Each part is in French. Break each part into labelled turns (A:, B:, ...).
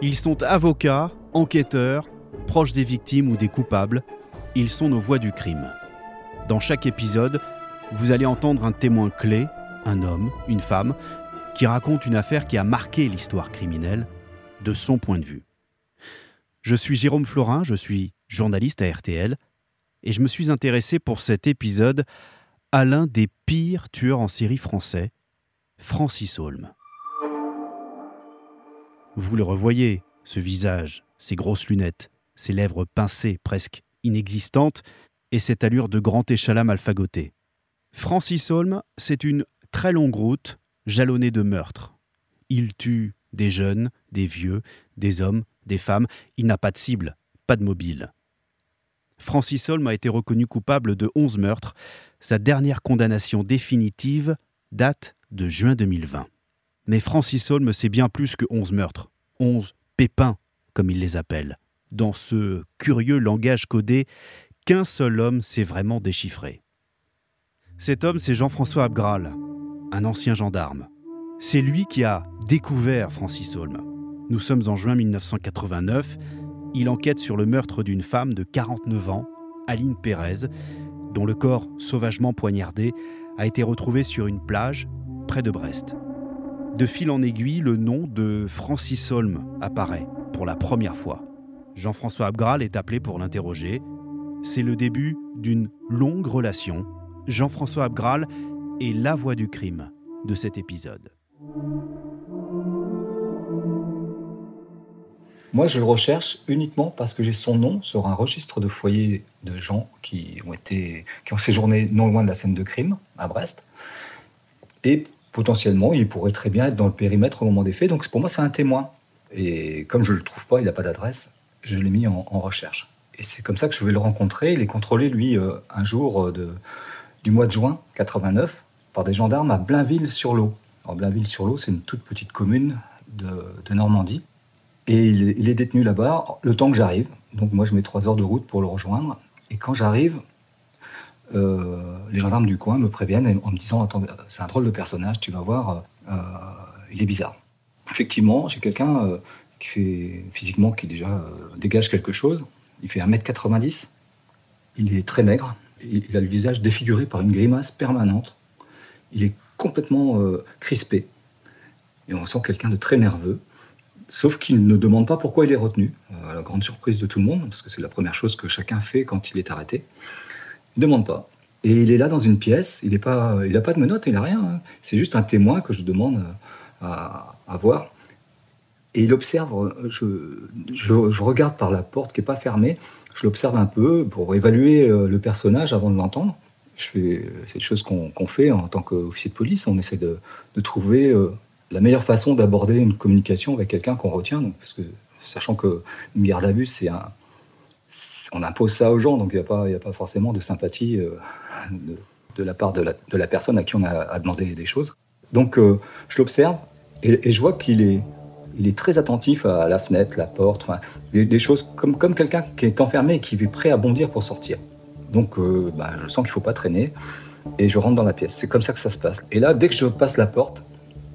A: Ils sont avocats, enquêteurs, proches des victimes ou des coupables. Ils sont nos voix du crime. Dans chaque épisode, vous allez entendre un témoin clé, un homme, une femme, qui raconte une affaire qui a marqué l'histoire criminelle de son point de vue. Je suis Jérôme Florin, je suis journaliste à RTL, et je me suis intéressé pour cet épisode à l'un des pires tueurs en série français, Francis Holm. Vous le revoyez, ce visage, ces grosses lunettes, ses lèvres pincées, presque inexistantes, et cette allure de grand échalas mal fagoté. Francis Holm, c'est une très longue route jalonnée de meurtres. Il tue des jeunes, des vieux, des hommes, des femmes. Il n'a pas de cible, pas de mobile. Francis Holm a été reconnu coupable de 11 meurtres. Sa dernière condamnation définitive date de juin 2020. Mais Francis Holm, c'est bien plus que 11 meurtres. 11 pépins, comme il les appelle. Dans ce curieux langage codé qu'un seul homme sait vraiment déchiffrer. Cet homme, c'est Jean-François Abgral, un ancien gendarme. C'est lui qui a découvert Francis Holm. Nous sommes en juin 1989. Il enquête sur le meurtre d'une femme de 49 ans, Aline Pérez, dont le corps sauvagement poignardé a été retrouvé sur une plage près de Brest. De fil en aiguille, le nom de Francis Holm apparaît pour la première fois. Jean-François Abgral est appelé pour l'interroger. C'est le début d'une longue relation. Jean-François Abgral est la voix du crime de cet épisode.
B: Moi, je le recherche uniquement parce que j'ai son nom sur un registre de foyers de gens qui ont, été, qui ont séjourné non loin de la scène de crime, à Brest. Et potentiellement, il pourrait très bien être dans le périmètre au moment des faits. Donc pour moi, c'est un témoin. Et comme je ne le trouve pas, il n'a pas d'adresse, je l'ai mis en, recherche. Et c'est comme ça que je vais le rencontrer. Il est contrôlé, lui, euh, un jour euh, du mois de juin 89 par des gendarmes à Blainville-sur-Lot. Blainville-sur-Lot, c'est une toute petite commune de Normandie. Et il, est détenu là-bas le temps que j'arrive. Donc moi, je mets trois heures de route pour le rejoindre. Et quand j'arrive, les gendarmes du coin me préviennent en me disant Attends, c'est un drôle de personnage, tu vas voir, euh, il est bizarre. Effectivement, j'ai quelqu'un euh, qui fait physiquement qui déjà dégage quelque chose. Il fait 1m90, il est très maigre, il a le visage défiguré par une grimace permanente, il est complètement crispé. Et on sent quelqu'un de très nerveux. Sauf qu'il ne demande pas pourquoi il est retenu, à la grande surprise de tout le monde, parce que c'est la première chose que chacun fait quand il est arrêté. Demande pas. Et il est là dans une pièce, il n'a pas, pas de menottes, il n'a rien. Hein. C'est juste un témoin que je demande à, voir. Et il observe, je, regarde par la porte qui n'est pas fermée, je l'observe un peu pour évaluer euh, le personnage avant de l'entendre. Je fais, c'est des choses qu'on, fait en tant qu'officier de police, on essaie de, de trouver euh, la meilleure façon d'aborder une communication avec quelqu'un qu'on retient, donc, parce que sachant que une garde à vue, c'est un, on impose ça aux gens, donc il n'y a, pas, a pas forcément de sympathie euh, de, la part de la, personne à qui on a, demandé des choses. Donc euh, je l'observe et, je vois qu'il est, très attentif à la fenêtre, la porte, des, choses comme, comme quelqu'un qui est enfermé et qui est prêt à bondir pour sortir. Donc euh, bah, je sens qu'il ne faut pas traîner et je rentre dans la pièce. C'est comme ça que ça se passe. Et là, dès que je passe la porte,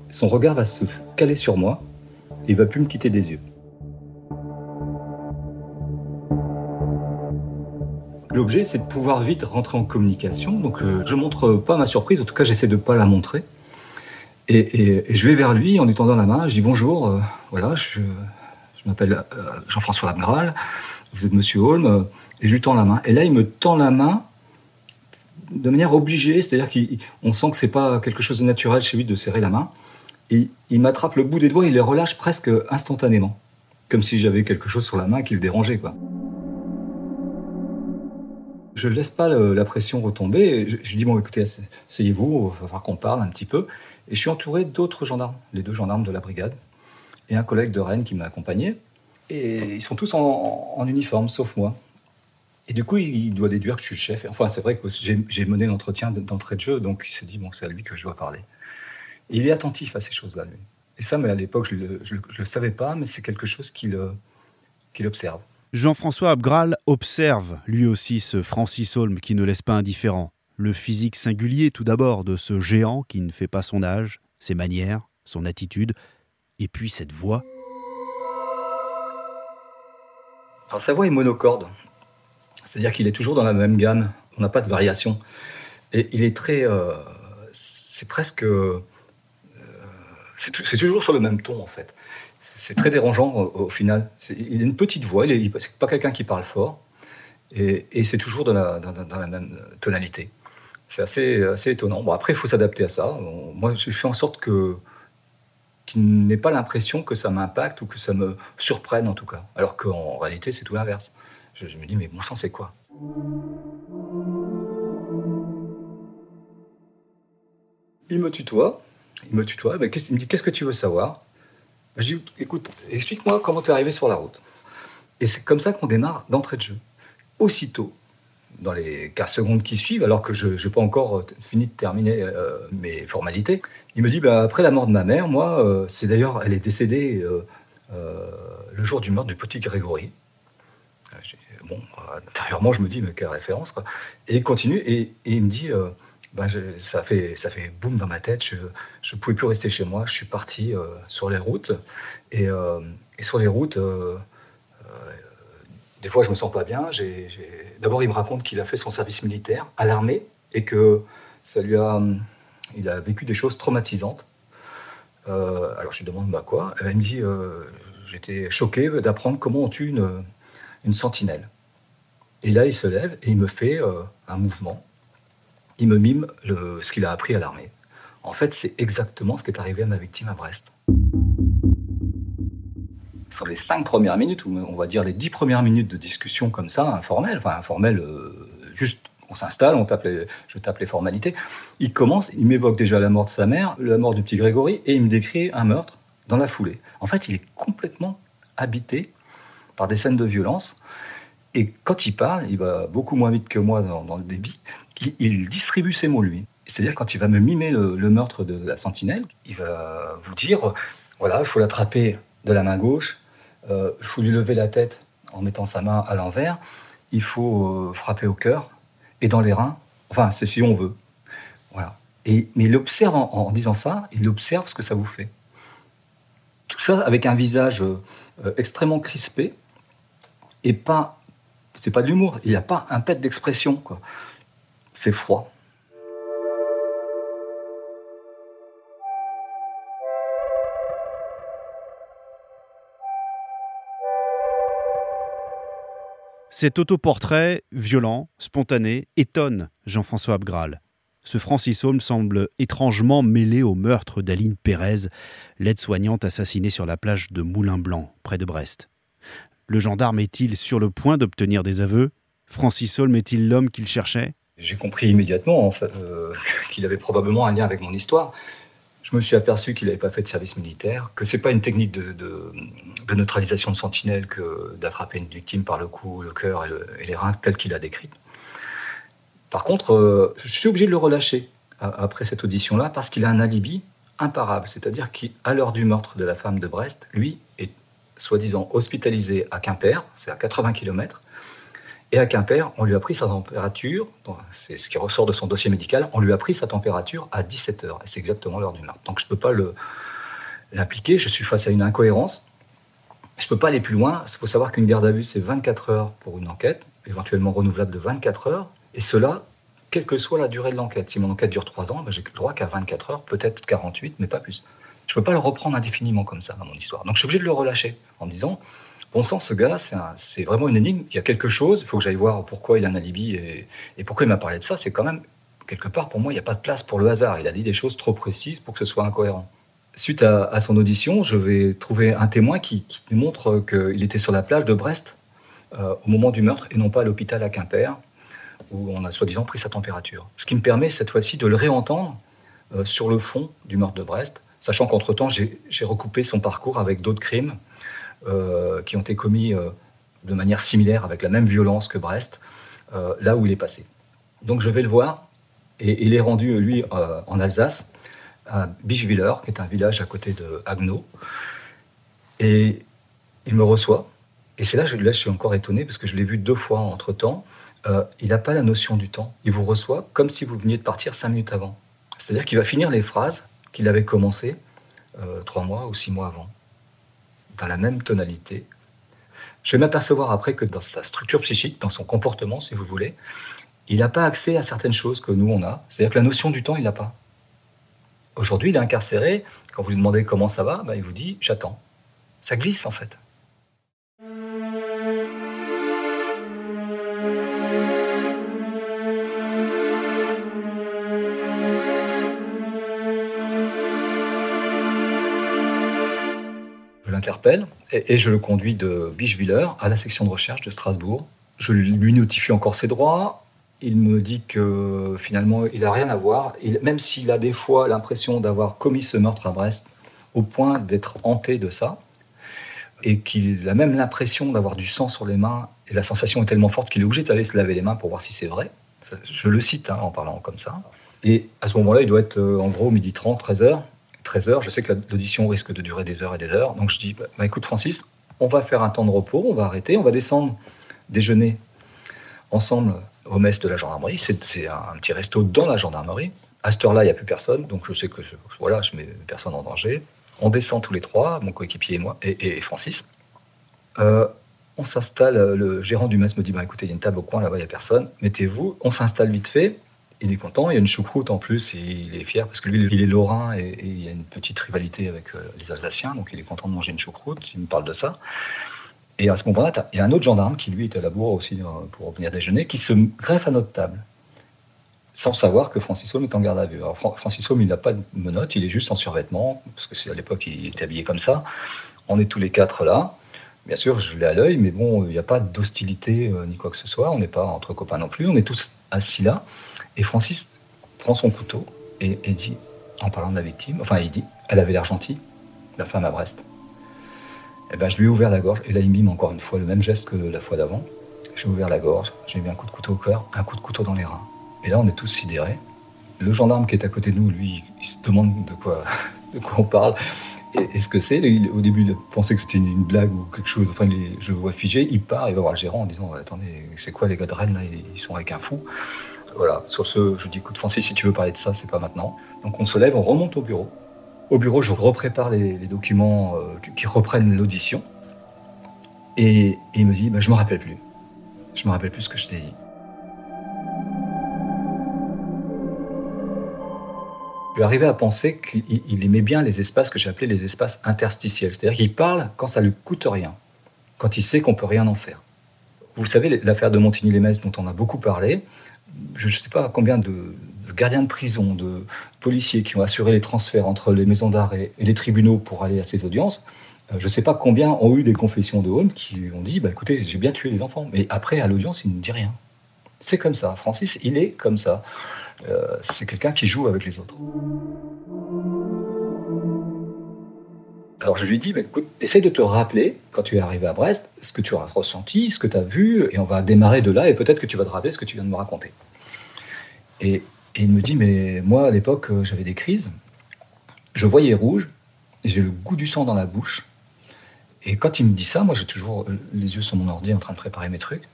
B: son regard va se caler sur moi et il va plus me quitter des yeux. L'objet, c'est de pouvoir vite rentrer en communication. Donc, euh, je montre pas ma surprise. En tout cas, j'essaie de pas la montrer. Et, je vais vers lui en lui tendant la main. Je dis bonjour. Euh, voilà, je, m'appelle euh, Jean-François Abgral. Vous êtes Monsieur Holm. et je lui tends la main. Et là, il me tend la main de manière obligée. C'est-à-dire qu'on sent que c'est pas quelque chose de naturel chez lui de serrer la main il m'attrape le bout des doigts, il les relâche presque instantanément. Comme si j'avais quelque chose sur la main qui le dérangeait, quoi. Je ne laisse pas la pression retomber. Je, lui dis, bon, écoutez, asseyez-vous, il va falloir qu'on parle un petit peu. Et je suis entouré d'autres gendarmes, les deux gendarmes de la brigade, et un collègue de Rennes qui m'a accompagné. Et ils sont tous en, uniforme, sauf moi. Et du coup, il, doit déduire que je suis le chef. Enfin, c'est vrai que j'ai mené l'entretien d'entrée de jeu, donc il s'est dit, bon, c'est à lui que je dois parler il est attentif à ces choses-là, lui. Et ça, mais à l'époque, je ne le, savais pas, mais c'est quelque chose qu'il observe.
A: Jean-François Abgral observe lui aussi ce Francis Holm qui ne laisse pas indifférent. Le physique singulier tout d'abord de ce géant qui ne fait pas son âge, ses manières, son attitude, et puis cette voix.
B: Alors sa voix est monocorde, c'est-à-dire qu'il est toujours dans la même gamme, on n'a pas de variation. Et il est très... Euh, c'est presque... Euh, c'est toujours sur le même ton en fait. C'est très dérangeant au, final. Il a une petite voix, il n'est pas quelqu'un qui parle fort, et, c'est toujours dans la, même tonalité. C'est assez, assez étonnant. Bon, après, il faut s'adapter à ça. Moi, je fais en sorte que qu'il n'ait pas l'impression que ça m'impacte ou que ça me surprenne en tout cas. Alors qu'en réalité, c'est tout l'inverse. Je, me dis, mais bon sang, c'est quoi? Il me tutoie. Il me tutoie. Ben, il me dit, qu'est-ce que tu veux savoir? Je dis, écoute, explique-moi comment tu es arrivé sur la route. Et c'est comme ça qu'on démarre d'entrée de jeu. Aussitôt, dans les 15 secondes qui suivent, alors que je n'ai pas encore euh, fini de terminer euh, mes formalités, il me dit bah, après la mort de ma mère, moi, euh, c'est d'ailleurs, elle est décédée le jour du meurtre du petit Grégory. Bon, intérieurement, je me dis mais quelle référence quoi. Et il continue et, il me dit bah, ça fait ça fait boum dans ma tête. Je ne pouvais plus rester chez moi. Je suis parti sur les routes et, et sur les routes des fois, je me sens pas bien. D'abord, il me raconte qu'il a fait son service militaire à l'armée et que ça lui a, il a vécu des choses traumatisantes. Euh, alors, je lui demande bah quoi? Elle me dit euh, j'étais choqué d'apprendre comment on tue une, une, sentinelle. Et là, il se lève et il me fait euh, un mouvement. Il me mime ce qu'il a appris à l'armée. En fait, c'est exactement ce qui est arrivé à ma victime à Brest sur les cinq premières minutes, ou on va dire les dix premières minutes de discussion comme ça, informelle, enfin informelle, euh, juste on s'installe, on tape je tape les formalités. Il commence, il m'évoque déjà la mort de sa mère, la mort du petit Grégory, et il me décrit un meurtre dans la foulée. En fait, il est complètement habité par des scènes de violence. Et quand il parle, il va beaucoup moins vite que moi dans, le débit, il, distribue ses mots, lui. C'est-à-dire, quand il va me mimer le, meurtre de la sentinelle, il va vous dire voilà, il faut l'attraper de la main gauche, euh, il faut lui lever la tête en mettant sa main à l'envers, il faut euh, frapper au cœur et dans les reins, enfin c'est si on veut. Voilà. Et, mais il observe en, disant ça, il observe ce que ça vous fait. Tout ça avec un visage euh, extrêmement crispé et pas, c'est pas de l'humour, il n'y a pas un pet d'expression, quoi. C'est froid.
A: Cet autoportrait, violent, spontané, étonne Jean-François Abgral. Ce Francis Holmes semble étrangement mêlé au meurtre d'Aline Pérez, l'aide-soignante assassinée sur la plage de Moulin Blanc, près de Brest. Le gendarme est-il sur le point d'obtenir des aveux? Francis Holmes est-il l'homme qu'il cherchait?
B: J'ai compris immédiatement euh, qu'il avait probablement un lien avec mon histoire je me suis aperçu qu'il n'avait pas fait de service militaire, que c'est pas une technique de, neutralisation de sentinelle que d'attraper une victime par le cou, le cœur et, les reins tel qu'il a décrit. Par contre, euh, je suis obligé de le relâcher après cette audition-là parce qu'il a un alibi imparable, c'est-à-dire qu'à l'heure du meurtre de la femme de Brest, lui est soi-disant hospitalisé à Quimper, c'est à 80 km, et à Quimper, on lui a pris sa température, c'est ce qui ressort de son dossier médical, on lui a pris sa température à 17 heures. Et c'est exactement l'heure du meurtre. Donc je ne peux pas l'impliquer, je suis face à une incohérence. Je ne peux pas aller plus loin. Il faut savoir qu'une garde à vue, c'est 24 heures pour une enquête, éventuellement renouvelable de 24 heures. Et cela, quelle que soit la durée de l'enquête. Si mon enquête dure 3 ans, ben j'ai le droit qu'à 24 heures, peut-être 48, mais pas plus. Je ne peux pas le reprendre indéfiniment comme ça dans mon histoire. Donc je suis obligé de le relâcher en me disant, Bon sang, ce gars-là, c'est vraiment une énigme. Il y a quelque chose, il faut que j'aille voir pourquoi il a un alibi et, pourquoi il m'a parlé de ça. C'est quand même, quelque part, pour moi, il n'y a pas de place pour le hasard. Il a dit des choses trop précises pour que ce soit incohérent. Suite à, son audition, je vais trouver un témoin qui, montre qu'il était sur la plage de Brest euh, au moment du meurtre et non pas à l'hôpital à Quimper, où on a soi-disant pris sa température. Ce qui me permet cette fois-ci de le réentendre euh, sur le fond du meurtre de Brest, sachant qu'entre-temps, j'ai recoupé son parcours avec d'autres crimes qui ont été commis euh, de manière similaire, avec la même violence que Brest, euh, là où il est passé. Donc je vais le voir, et il est rendu, lui, en Alsace, à Bischwiller, qui est un village à côté de Haguenau. Et il me reçoit. Et c'est là, je, là, je suis encore étonné, parce que je l'ai vu deux fois entre-temps. il n'a pas la notion du temps. Il vous reçoit comme si vous veniez de partir cinq minutes avant. C'est-à-dire qu'il va finir les phrases qu'il avait commencées trois mois ou six mois avant dans la même tonalité. Je vais m'apercevoir après que dans sa structure psychique, dans son comportement, si vous voulez, il n'a pas accès à certaines choses que nous, on a. C'est-à-dire que la notion du temps, il n'a pas. Aujourd'hui, il est incarcéré. Quand vous lui demandez comment ça va, bah, il vous dit j'attends. Ça glisse en fait. Et, je le conduis de Bischwiller à la section de recherche de Strasbourg. Je lui notifie encore ses droits, il me dit que finalement, il n'a rien à voir. même s'il a des fois l'impression d'avoir commis ce meurtre à Brest, au point d'être hanté de ça, et qu'il a même l'impression d'avoir du sang sur les mains, et la sensation est tellement forte qu'il est obligé d'aller se laver les mains pour voir si c'est vrai. Je le cite hein, en parlant comme ça. Et à ce moment-là, il doit être euh, en gros midi 30, 13 h 13 h je sais que l'audition risque de durer des heures et des heures. Donc je dis, bah, bah, écoute Francis, on va faire un temps de repos, on va arrêter, on va descendre déjeuner ensemble au mess de la gendarmerie. C'est un petit resto dans la gendarmerie. À cette heure-là, il n'y a plus personne, donc je sais que voilà, je mets personne en danger. On descend tous les trois, mon coéquipier et moi, et, Francis. Euh, on s'installe, le gérant du mess me dit bah, écoutez, il y a une table au coin, là-bas, il n'y a personne, mettez-vous. On s'installe vite fait. Il est content, il y a une choucroute en plus, il est fier parce que lui, il est lorrain et, il y a une petite rivalité avec euh, les Alsaciens, donc il est content de manger une choucroute, il me parle de ça. Et à ce moment-là, il y a un autre gendarme qui, lui, était à la bourre aussi euh, pour venir déjeuner, qui se greffe à notre table, sans savoir que Francis Homme est en garde à vue. Alors, Francis Homme, il n'a pas de menottes, il est juste en survêtement, parce que c'est à l'époque, il était habillé comme ça. On est tous les quatre là. Bien sûr, je l'ai à l'œil, mais bon, il n'y a pas d'hostilité euh, ni quoi que ce soit. On n'est pas entre copains non plus. On est tous assis là. Et Francis prend son couteau et, et dit, en parlant de la victime, enfin, il dit, elle avait l'air gentille, la femme à Brest. Eh ben, je lui ai ouvert la gorge. Et là, il mime encore une fois le même geste que la fois d'avant. J'ai ouvert la gorge, j'ai mis un coup de couteau au cœur, un coup de couteau dans les reins. Et là, on est tous sidérés. Le gendarme qui est à côté de nous, lui, il se demande de quoi, de quoi on parle et, ce que c'est. Au début, il pensait que c'était une, blague ou quelque chose. Enfin, je le vois figé. Il part, il va voir le gérant en disant Attendez, c'est quoi les gars de Rennes là Ils sont avec un fou. Voilà, sur ce, je dis Écoute, Francis, si tu veux parler de ça, c'est pas maintenant. Donc on se lève, on remonte au bureau. Au bureau, je reprépare les, documents euh, qui reprennent l'audition. Et, il me dit, bah, je me rappelle plus. Je me rappelle plus ce que je t'ai dit. Je suis arrivé à penser qu'il aimait bien les espaces que j'appelais les espaces interstitiels. C'est-à-dire qu'il parle quand ça lui coûte rien, quand il sait qu'on peut rien en faire. Vous savez, l'affaire de Montigny-les-Metz dont on a beaucoup parlé, je ne sais pas combien de, gardiens de prison, de policiers qui ont assuré les transferts entre les maisons d'arrêt et les tribunaux pour aller à ces audiences. Euh, je ne sais pas combien ont eu des confessions de Holmes qui ont dit bah, écoutez, j'ai bien tué les enfants. Mais après, à l'audience, il ne dit rien. C'est comme ça. Francis, il est comme ça. Euh, c'est quelqu'un qui joue avec les autres. Alors je lui dis, bah, écoute, essaye de te rappeler, quand tu es arrivé à Brest, ce que tu as ressenti, ce que tu as vu, et on va démarrer de là, et peut-être que tu vas te rappeler ce que tu viens de me raconter. Et et il me dit, mais moi, à l'époque, euh, j'avais des crises. Je voyais rouge, j'ai le goût du sang dans la bouche. Et quand il me dit ça, moi, j'ai toujours les yeux sur mon ordi en train de préparer mes trucs.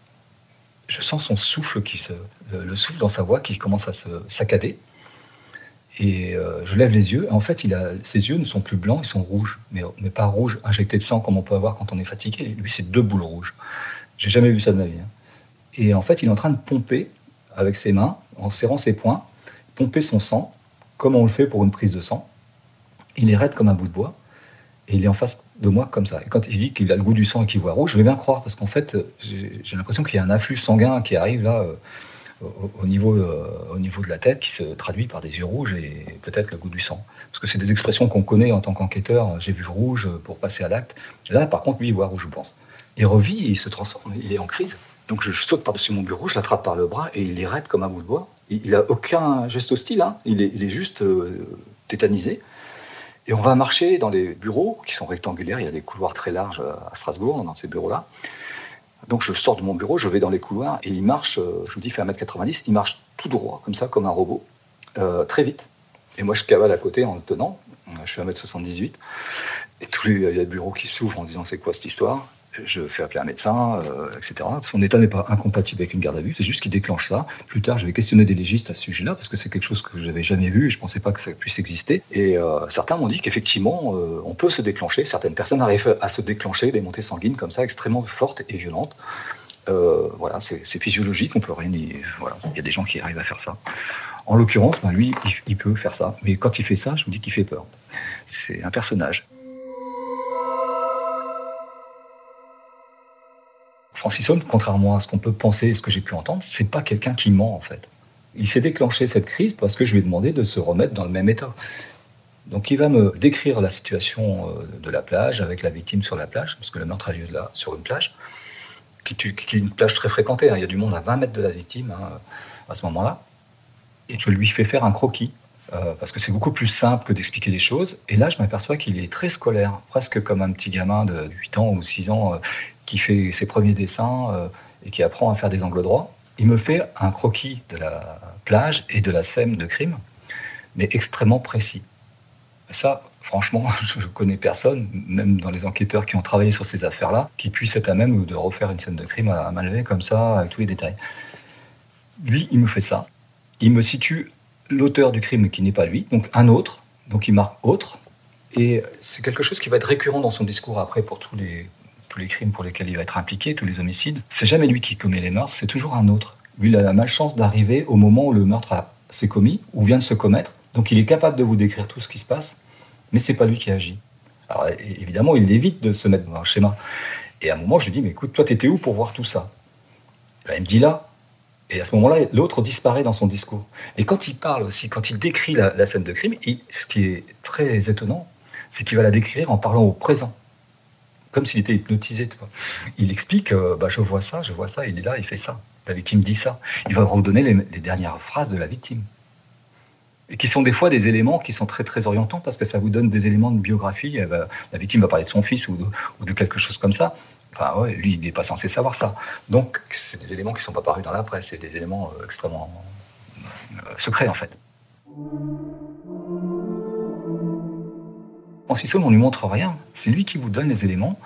B: Je sens son souffle, qui se, le souffle dans sa voix qui commence à saccader. Et euh, je lève les yeux. Et en fait, ses yeux ne sont plus blancs, ils sont rouges. Mais, pas rouges injectés de sang comme on peut avoir quand on est fatigué. Lui, c'est deux boules rouges. J'ai jamais vu ça de ma vie. Hein. Et en fait, il est en train de pomper avec ses mains, en serrant ses poings, pomper son sang, comme on le fait pour une prise de sang. Il est raide comme un bout de bois, et il est en face de moi comme ça. Et quand il dit qu'il a le goût du sang et qu'il voit rouge, je vais bien croire, parce qu'en fait, j'ai l'impression qu'il y a un afflux sanguin qui arrive là, euh, au, niveau, euh, au niveau de la tête, qui se traduit par des yeux rouges et peut-être le goût du sang. Parce que c'est des expressions qu'on connaît en tant qu'enquêteur, j'ai vu rouge pour passer à l'acte. Là, par contre, lui, il voit rouge, je pense. Il revit, il se transforme, il est en crise. Donc je saute par-dessus mon bureau, je l'attrape par le bras et il est raide comme un bout de bois. Il n'a aucun geste hostile, hein. il, est, juste euh, tétanisé. Et on va marcher dans les bureaux qui sont rectangulaires, il y a des couloirs très larges euh, à Strasbourg, dans ces bureaux-là. Donc je sors de mon bureau, je vais dans les couloirs et il marche, euh, je vous dis, il fait 1m90, il marche tout droit, comme ça, comme un robot, très vite. Et moi je cavale à côté en le tenant, je fais 1m78. Et tous les, il y a des bureaux qui s'ouvrent en disant c'est quoi cette histoire? Je fais appeler un médecin, euh, etc. Son état n'est pas incompatible avec une garde à vue, c'est juste qu'il déclenche ça. Plus tard, je vais questionner des légistes à ce sujet-là, parce que c'est quelque chose que je n'avais jamais vu et je ne pensais pas que ça puisse exister. Et euh, certains m'ont dit qu'effectivement, euh, on peut se déclencher, certaines personnes arrivent à se déclencher des montées sanguines comme ça, extrêmement fortes et violentes. voilà, c'est physiologique, on peut rien Voilà, il y a des gens qui arrivent à faire ça. En l'occurrence, ben, lui, il peut faire ça. Mais quand il fait ça, je me dis qu'il fait peur. C'est un personnage. Francis contrairement à ce qu'on peut penser et ce que j'ai pu entendre, c'est pas quelqu'un qui ment en fait. Il s'est déclenché cette crise parce que je lui ai demandé de se remettre dans le même état. Donc il va me décrire la situation euh, de la plage avec la victime sur la plage, parce que le meurtre a lieu là, sur une plage, qui, est une plage très fréquentée. Hein. Il y a du monde à 20 mètres de la victime hein, à ce moment-là. Et je lui fais faire un croquis, euh, parce que c'est beaucoup plus simple que d'expliquer les choses. Et là, je m'aperçois qu'il est très scolaire, presque comme un petit gamin de 8 ans ou 6 ans. Euh, qui fait ses premiers dessins euh, et qui apprend à faire des angles droits, il me fait un croquis de la plage et de la scène de crime, mais extrêmement précis. Ça, franchement, je ne connais personne, même dans les enquêteurs qui ont travaillé sur ces affaires-là, qui puisse être à même de refaire une scène de crime à main comme ça, avec tous les détails. Lui, il me fait ça. Il me situe l'auteur du crime qui n'est pas lui, donc un autre, donc il marque autre. Et c'est quelque chose qui va être récurrent dans son discours après pour tous les, les crimes pour lesquels il va être impliqué, tous les homicides, c'est jamais lui qui commet les meurtres, c'est toujours un autre. Lui, il a la malchance d'arriver au moment où le meurtre s'est commis ou vient de se commettre. Donc il est capable de vous décrire tout ce qui se passe, mais c'est pas lui qui agit. Alors évidemment, il évite de se mettre dans un schéma. Et à un moment, je lui dis, mais écoute, toi, t'étais où pour voir tout ça? Ben, Il me dit là. Et à ce moment-là, l'autre disparaît dans son discours. Et quand il parle aussi, quand il décrit la, scène de crime, ce qui est très étonnant, c'est qu'il va la décrire en parlant au présent comme s'il était hypnotisé. Il explique euh, bah, Je vois ça, je vois ça, il est là, il fait ça. La victime dit ça. Il va redonner les, dernières phrases de la victime. Et qui sont des fois des éléments qui sont très très orientants parce que ça vous donne des éléments de biographie. la victime va parler de son fils ou de, quelque chose comme ça. Enfin, lui, il n'est pas censé savoir ça. Donc, c'est des éléments qui ne sont pas parus dans la presse. C'est des éléments euh, extrêmement euh, secrets, en fait. En Sisson, on lui montre rien. C'est lui qui vous donne les éléments.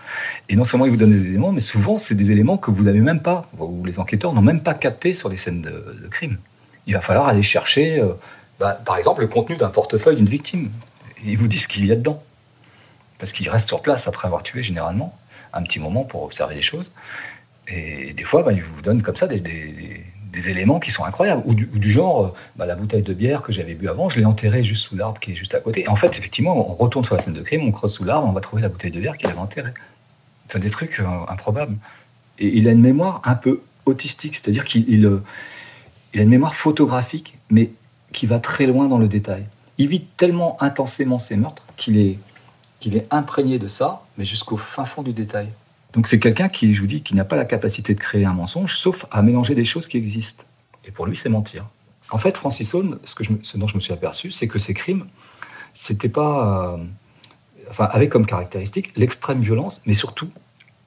B: Et non seulement il vous donne des éléments, mais souvent, c'est des éléments que vous n'avez même pas, ou les enquêteurs n'ont même pas capté sur les scènes de, crime. Il va falloir aller chercher, euh, bah, par exemple, le contenu d'un portefeuille d'une victime. Il vous dit ce qu'il y a dedans. Parce qu'il reste sur place après avoir tué, généralement, un petit moment pour observer les choses. Et des fois, bah, il vous donne comme ça des éléments qui sont incroyables. Ou du, genre, euh, bah, la bouteille de bière que j'avais bu avant, je l'ai enterrée juste sous l'arbre qui est juste à côté. Et en fait, effectivement, on retourne sur la scène de crime, on creuse sous l'arbre, on va trouver la bouteille de bière qu'il avait enterrée. C'est des trucs euh, improbables. Et il a une mémoire un peu autistique, c'est-à-dire qu'il euh, il, a une mémoire photographique, mais qui va très loin dans le détail. Il vit tellement intensément ses meurtres qu'il est, qu'il est imprégné de ça, mais jusqu'au fin fond du détail. Donc c'est quelqu'un qui, je vous dis, qui n'a pas la capacité de créer un mensonge, sauf à mélanger des choses qui existent. Et pour lui, c'est mentir. En fait, Francis Holmes, ce, je, dont je me suis aperçu, c'est que ces crimes, c'était pas, euh, enfin, avec comme caractéristique l'extrême violence, mais surtout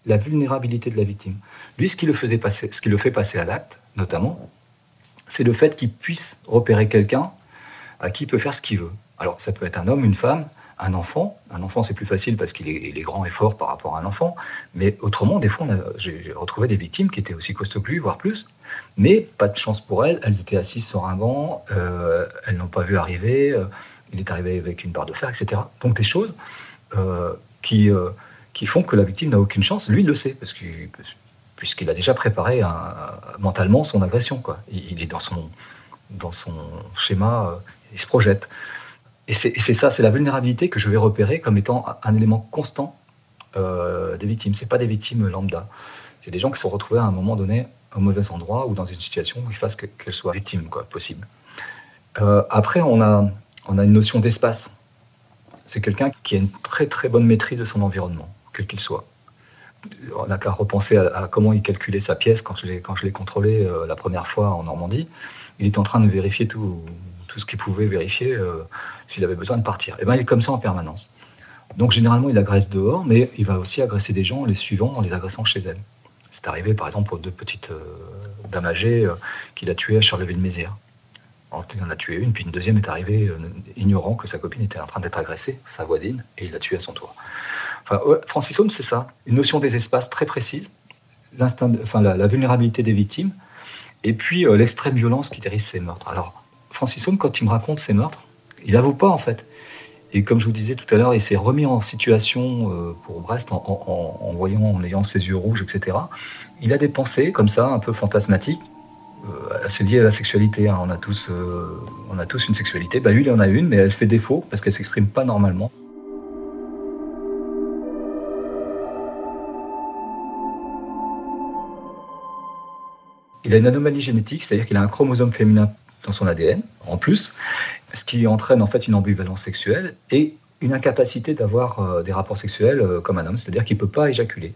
B: la vulnérabilité de la victime. Lui, ce qui le faisait passer, ce qui le fait passer à l'acte, notamment, c'est le fait qu'il puisse repérer quelqu'un à qui il peut faire ce qu'il veut. Alors, ça peut être un homme, une femme, un enfant. Un enfant, c'est plus facile parce qu'il est, grand et fort par rapport à un enfant. Mais autrement, des fois, j'ai retrouvé des victimes qui étaient aussi costauds que lui, voire plus. Mais pas de chance pour elles. Elles étaient assises sur un banc. Euh, elles n'ont pas vu arriver. Euh, il est arrivé avec une barre de fer, etc. Donc des choses euh, qui, qui font que la victime n'a aucune chance. Lui, il le sait parce puisqu'il a déjà préparé mentalement son agression. Quoi. Il, est dans son, dans son schéma, il se projette. Et c'est ça, c'est la vulnérabilité que je vais repérer comme étant un élément constant euh, des victimes. C'est pas des victimes lambda. C'est des gens qui se sont retrouvés à un moment donné au mauvais endroit ou dans une situation où il fasse qu'elles soient victimes, quoi, possible. Euh, après, on a, on a une notion d'espace. C'est quelqu'un qui a une très très bonne maîtrise de son environnement, quel qu'il soit. On n'a qu'à repenser à, comment il calculait sa pièce quand je l'ai contrôlé euh, la première fois en Normandie. Il est en train de vérifier tout, tout ce qu'il pouvait vérifier euh, s'il avait besoin de partir. Et eh ben, il est comme ça en permanence. Donc généralement, il agresse dehors, mais il va aussi agresser des gens en les suivant, en les agressant chez elle. C'est arrivé par exemple aux deux petites euh, dames âgées qu'il a tuées à Charleville-Mézières. Il en a tué une, puis une deuxième est arrivée ignorant que sa copine était en train d'être agressée, sa voisine, et il l'a tuée à son tour. Francis Holmes, c'est ça, une notion des espaces très précise, l'instinct, enfin, la, vulnérabilité des victimes, et puis euh, l'extrême violence qui dirige ces meurtres. Alors, Francis quand il me raconte ces meurtres, il avoue pas en fait. Et comme je vous disais tout à l'heure, il s'est remis en situation euh, pour Brest en, voyant, en ayant ses yeux rouges, etc. Il a des pensées comme ça, un peu fantasmatiques, euh, assez liées à la sexualité. Hein. On, a tous, on a tous une sexualité. Bah, lui, il en a une, mais elle fait défaut parce qu'elle s'exprime pas normalement. Il a une anomalie génétique, c'est-à-dire qu'il a un chromosome féminin dans son ADN, en plus, ce qui entraîne en fait une ambivalence sexuelle et une incapacité d'avoir euh, des rapports sexuels euh, comme un homme, c'est-à-dire qu'il ne peut pas éjaculer.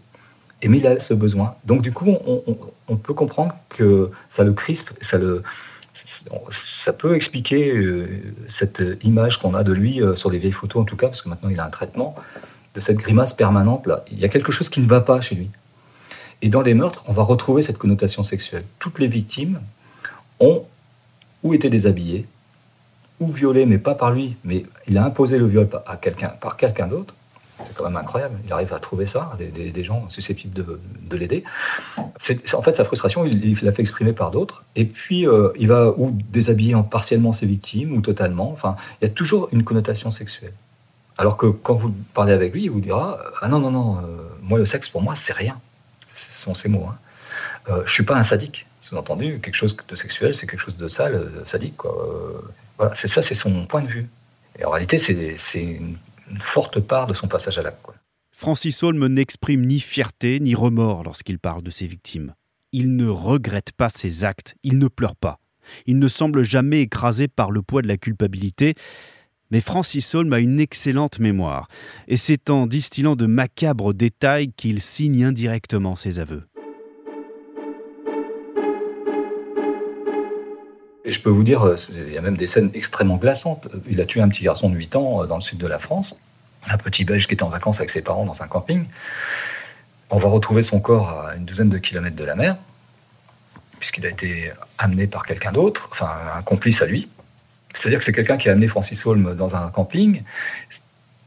B: Et mais il a ce besoin. Donc du coup, on, peut comprendre que ça le crispe, ça, le, ça peut expliquer euh, cette image qu'on a de lui sur les vieilles photos en tout cas, parce que maintenant il a un traitement, de cette grimace permanente là. Il y a quelque chose qui ne va pas chez lui. Et dans les meurtres, on va retrouver cette connotation sexuelle. Toutes les victimes ont ou été déshabillées, ou violées, mais pas par lui, mais il a imposé le viol à quelqu'un, par quelqu'un d'autre. C'est quand même incroyable. Il arrive à trouver ça, des, gens susceptibles de, l'aider. En fait, sa frustration, il, l'a fait exprimer par d'autres. Et puis, euh, il va ou déshabiller partiellement ses victimes, ou totalement. Enfin, il y a toujours une connotation sexuelle. Alors que quand vous parlez avec lui, il vous dira Ah non, non, non, euh, moi, le sexe, pour moi, c'est rien ce sont ces mots. Hein. Euh, je suis pas un sadique. Sous-entendu, quelque chose de sexuel, c'est quelque chose de sale, euh, sadique. Euh, voilà, c'est ça, c'est son point de vue. Et en réalité, c'est une, forte part de son passage à l'acte.
A: Francis Holm n'exprime ni fierté ni remords lorsqu'il parle de ses victimes. Il ne regrette pas ses actes, il ne pleure pas. Il ne semble jamais écrasé par le poids de la culpabilité, mais Francis Holm a une excellente mémoire, et c'est en distillant de macabres détails qu'il signe indirectement ses aveux.
B: Je peux vous dire, euh, il y a même des scènes extrêmement glaçantes. Il a tué un petit garçon de 8 ans euh, dans le sud de la France, un petit belge qui était en vacances avec ses parents dans un camping. On va retrouver son corps à une douzaine de kilomètres de la mer, puisqu'il a été amené par quelqu'un d'autre, enfin un complice à lui. C'est-à-dire que c'est quelqu'un qui a amené Francis Holm dans un camping,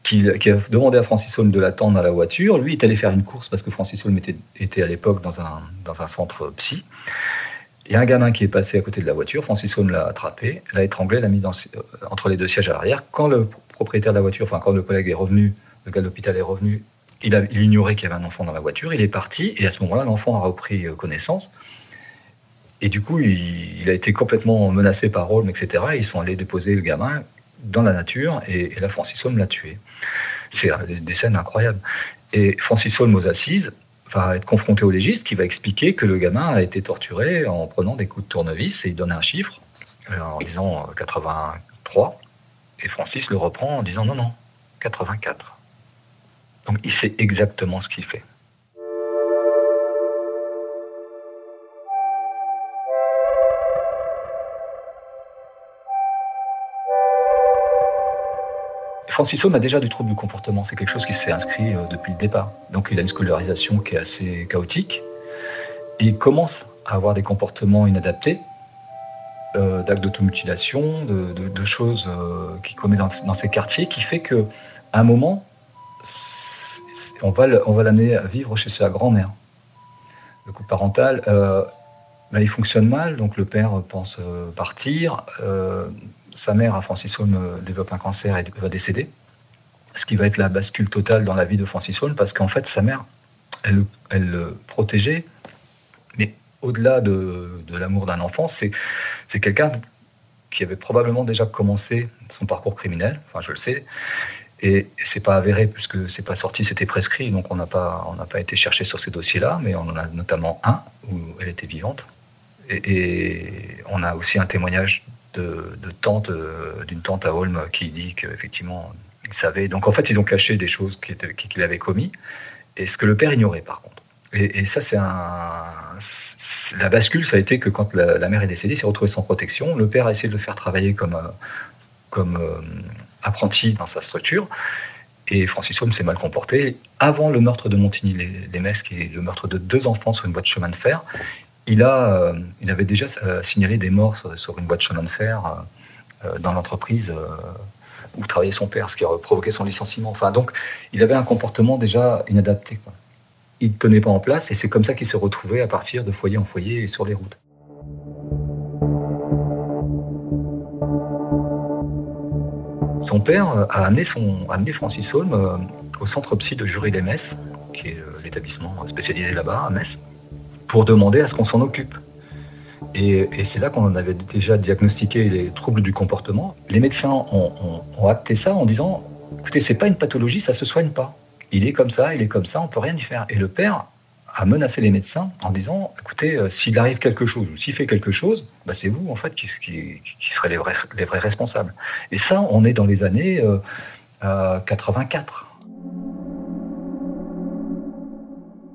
B: qui, a demandé à Francis Holm de l'attendre à la voiture. Lui est allé faire une course parce que Francis Holm était, à l'époque dans un, dans un centre psy. Il y a un gamin qui est passé à côté de la voiture. Francis Holm l'a attrapé, l'a étranglé, l'a mis euh, entre les deux sièges à l'arrière. Quand le propriétaire de la voiture, enfin quand le collègue est revenu, le gars de l'hôpital est revenu, il ignorait qu'il y avait un enfant dans la voiture. Il est parti et à ce moment-là, l'enfant a repris euh, connaissance. Et du coup, il, a été complètement menacé par Holmes, etc. ils sont allés déposer le gamin dans la nature et, la Francis Holmes l'a tué. C'est des scènes incroyables. Et Francis Holmes aux assises va être confronté au légiste qui va expliquer que le gamin a été torturé en prenant des coups de tournevis et il donne un chiffre euh, en disant 83. Et Francis le reprend en disant non, non, 84. Donc il sait exactement ce qu'il fait. Francis Holm a déjà du trouble du comportement. C'est quelque chose qui s'est inscrit euh, depuis le départ. Donc il a une scolarisation qui est assez chaotique. il commence à avoir des comportements inadaptés, euh, d'actes d'automutilation, de, choses euh, qu'il commet dans, ces quartiers, qui fait qu'à un moment, on va, l'amener à vivre chez sa grand-mère. Le couple parental, ben, il fonctionne mal, donc le père pense partir sa mère, à Francis euh, développe un cancer et va décéder. Ce qui va être la bascule totale dans la vie de Francis Holm, parce qu'en fait, sa mère, elle, le protégeait, mais au-delà de, l'amour d'un enfant, c'est quelqu'un qui avait probablement déjà commencé son parcours criminel, enfin je le sais, et c'est pas avéré puisque c'est pas sorti, c'était prescrit, donc on n'a pas, on n'a pas été chercher sur ces dossiers-là, mais on en a notamment un où elle était vivante, et on a aussi un témoignage de, tante, euh, d'une tante à Holm qui dit qu'effectivement, il savait. Donc en fait, ils ont caché des choses qu'il avait commis, et ce que le père ignorait par contre. Et, ça, c'est un. La bascule, ça a été que quand la, mère est décédée, s'est retrouvé sans protection. Le père a essayé de le faire travailler comme, euh, comme euh, apprenti dans sa structure. Et Francis Holm s'est mal comporté. Avant le meurtre de Montigny-les-Messes, qui est le meurtre de deux enfants sur une voie de chemin de fer, il, a, euh, il avait déjà euh, signalé des morts sur, une boîte de chemin de fer euh, dans l'entreprise où travaillait son père, ce qui a provoqué son licenciement. Enfin, donc, il avait un comportement déjà inadapté. Il ne tenait pas en place et c'est comme ça qu'il s'est retrouvé à partir de foyer en foyer et sur les routes. Son père a amené, son, a amené Francis Holm au centre psy de Jury les Metz, qui est l'établissement spécialisé là-bas à Metz, pour demander à ce qu'on s'en occupe. Et, c'est là qu'on avait déjà diagnostiqué les troubles du comportement. Les médecins ont, acté ça en disant écoutez, c'est pas une pathologie, ça se soigne pas. Il est comme ça, il est comme ça, on peut rien y faire. Et le père a menacé les médecins en disant écoutez, euh, s'il arrive quelque chose ou s'il fait quelque chose, bah, c'est vous en fait qui, qui, serez les vrais, les vrais, responsables. Et ça, on est dans les années 84. Euh,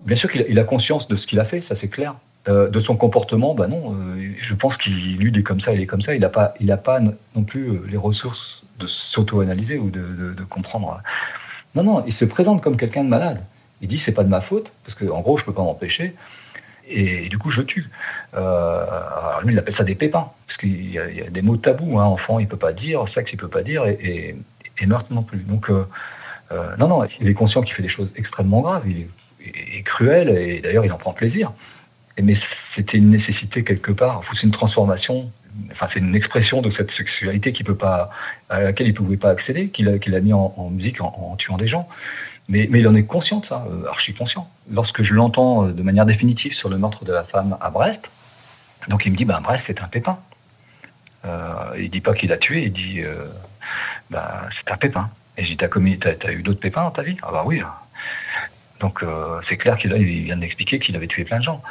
B: Bien sûr qu'il a conscience de ce qu'il a fait, ça c'est clair. Euh, de son comportement, bah non, euh, je pense qu'il lui est comme ça, il est comme ça. Il n'a pas, il a pas non plus euh, les ressources de s'auto-analyser ou de, comprendre. Non, non, il se présente comme quelqu'un de malade. Il dit c'est pas de ma faute parce que en gros je peux pas m'empêcher. Et, du coup je tue. alors lui il appelle ça des pépins parce qu'il y, a des mots tabous. Hein. Enfant il peut pas dire, sexe il peut pas dire et, meurtre non plus. Donc non, non, il est conscient qu'il fait des choses extrêmement graves. Cruel et d'ailleurs il en prend plaisir mais c'était une nécessité quelque part. C'est une transformation. Enfin, c'est une expression de cette sexualité qui peut pas, à laquelle il ne pouvait pas accéder, qu'il a, mis en, musique en, tuant des gens. Mais, il en est conscient de ça, euh, archi conscient. Lorsque je l'entends euh, de manière définitive sur le meurtre de la femme à Brest, donc il me dit, ben, Brest, c'est un pépin. Euh, il dit pas qu'il a tué, il dit, bah, c'est un pépin. Et je dis, t'as, eu d'autres pépins dans ta vie? Ah bah oui. Donc c'est clair qu'il il vient d'expliquer qu'il avait tué plein de gens.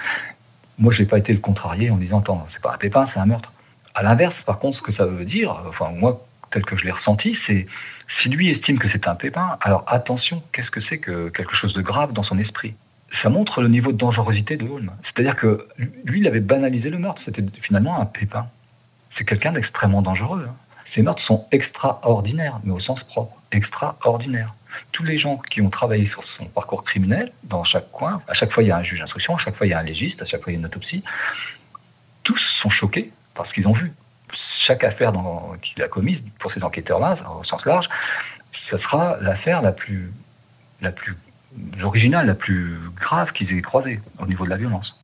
B: Moi, je n'ai pas été le contrarié en disant attends, c'est pas un pépin, c'est un meurtre. À l'inverse, par contre, ce que ça veut dire, enfin moi, tel que je l'ai ressenti, c'est si lui estime que c'est un pépin, alors attention, qu'est-ce que c'est que quelque chose de grave dans son esprit? Ça montre le niveau de dangerosité de Holm. C'est-à-dire que lui, il avait banalisé le meurtre. C'était finalement un pépin. C'est quelqu'un d'extrêmement dangereux. Hein. Ces meurtres sont extraordinaires, mais au sens propre, extraordinaires tous les gens qui ont travaillé sur son parcours criminel, dans chaque coin, à chaque fois il y a un juge d'instruction, à chaque fois il y a un légiste, à chaque fois il y a une autopsie, tous sont choqués parce qu'ils ont vu chaque affaire qu'il a commise pour ces enquêteurs-là, au sens large, ce sera l'affaire la plus, la plus originale, la plus grave qu'ils aient croisée au niveau de la violence.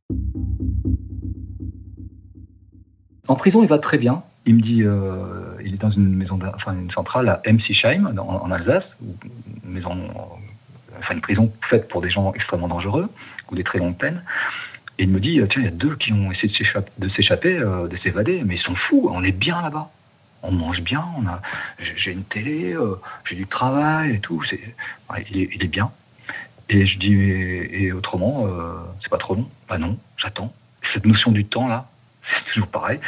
B: En prison, il va très bien. Il me dit, euh, il est dans une maison, enfin une centrale à Emsisheim, en, Alsace, une maison, enfin une prison faite pour des gens extrêmement dangereux ou des très longues peines. Et il me dit, tiens, il y a deux qui ont essayé de s'échapper, euh, de s'évader, mais ils sont fous, on est bien là-bas. On mange bien, on a, j'ai une télé, euh, j'ai du travail et tout. C'est, il, est, bien. Et je dis, et, autrement, c'est pas trop long. Bah non, j'attends. Cette notion du temps là, c'est toujours pareil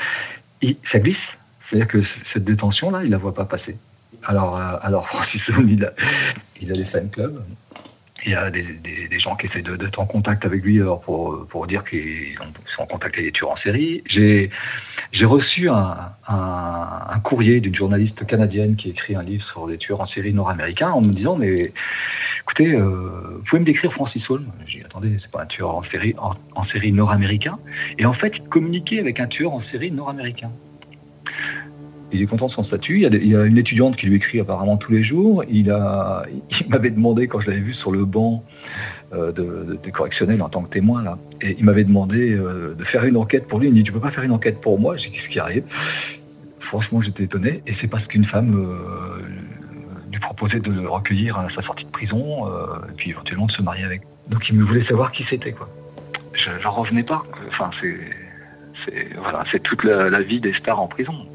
B: ça glisse. C'est-à-dire que cette détention-là, il la voit pas passer. Alors, euh, alors Francis a, il a des fan clubs. Il y a des, gens qui essaient d'être en contact avec lui pour, dire qu'ils sont en contact avec les tueurs en série. J'ai reçu un, courrier d'une journaliste canadienne qui écrit un livre sur les tueurs en série nord-américains en me disant Mais écoutez, euh, vous pouvez me décrire Francis Holm? J'ai dit Attendez, c'est pas un tueur en série, en série nord-américain. Et en fait, il communiquait avec un tueur en série nord-américain. Il est content de son statut. Il y, a une étudiante qui lui écrit apparemment tous les jours. Il, m'avait demandé, quand je l'avais vu sur le banc euh, de, correctionnel en tant que témoin, là, et il m'avait demandé euh, de faire une enquête pour lui. Il me dit Tu peux pas faire une enquête pour moi? J'ai dit Qu'est-ce qui arrive? Franchement, j'étais étonné. Et c'est parce qu'une femme euh, lui proposait de le recueillir à sa sortie de prison, et puis éventuellement de se marier avec. Donc il me voulait savoir qui c'était. quoi. Je n'en revenais pas. Enfin, c'est. C'est toute la, la vie des stars en prison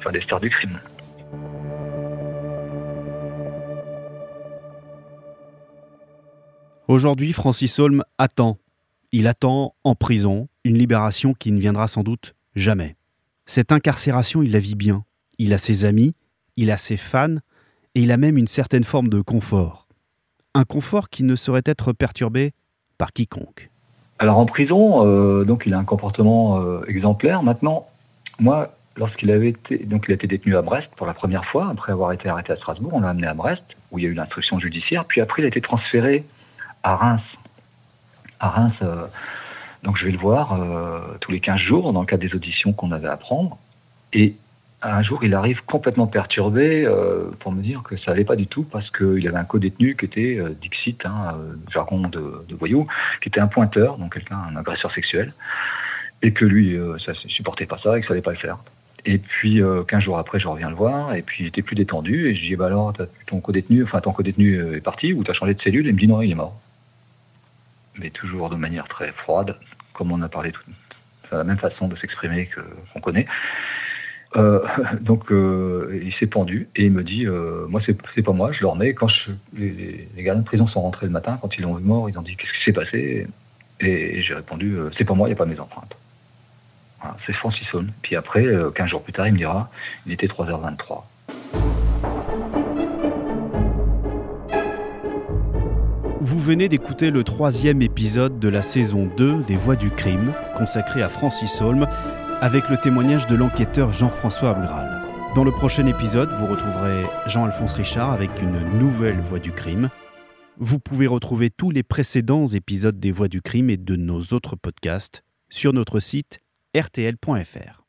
B: enfin des stars du crime.
A: Aujourd'hui, Francis Holm attend. Il attend en prison une libération qui ne viendra sans doute jamais. Cette incarcération, il la vit bien. Il a ses amis, il a ses fans, et il a même une certaine forme de confort. Un confort qui ne saurait être perturbé par quiconque.
B: Alors en prison, euh, donc il a un comportement euh, exemplaire. Maintenant, moi, lorsqu'il avait été, donc il a été détenu à Brest pour la première fois, après avoir été arrêté à Strasbourg, on l'a amené à Brest, où il y a eu l'instruction judiciaire, puis après il a été transféré à Reims. À Reims, euh, donc je vais le voir euh, tous les 15 jours dans le cadre des auditions qu'on avait à prendre, et un jour, il arrive complètement perturbé euh, pour me dire que ça allait pas du tout parce qu'il avait un co-détenu qui était Dixit, hein, jargon de, voyou, qui était un pointeur, donc quelqu'un, un agresseur sexuel, et que lui, ça ne supportait pas ça et que ça allait pas le faire. Et puis, 15 jours après, je reviens le voir, et puis il était plus détendu, et je dis, bah alors, ton co-détenu, enfin, ton co-détenu est parti, ou tu as changé de cellule, et il me dit, non, il est mort. Mais toujours de manière très froide, comme on a parlé tout, la même façon de s'exprimer qu'on connaît. Euh, donc euh, il s'est pendu et il me dit euh, moi c'est pas moi je dormais quand je, les, les, gardiens de prison sont rentrés le matin quand ils l'ont vu mort ils ont dit qu'est-ce qui s'est passé? Et, j'ai répondu c'est pas moi il n'y a pas mes empreintes c'est Francis Holm puis après 15 jours plus tard il me dira il était 3h23
A: Vous venez d'écouter le troisième épisode de la saison 2 des Voix du crime, consacré à Francis Holm, avec le témoignage de l'enquêteur Jean-François Abgral. Dans le prochain épisode, vous retrouverez Jean-Alphonse Richard avec une nouvelle voix du crime. Vous pouvez retrouver tous les précédents épisodes des Voix du crime et de nos autres podcasts sur notre site rtl.fr.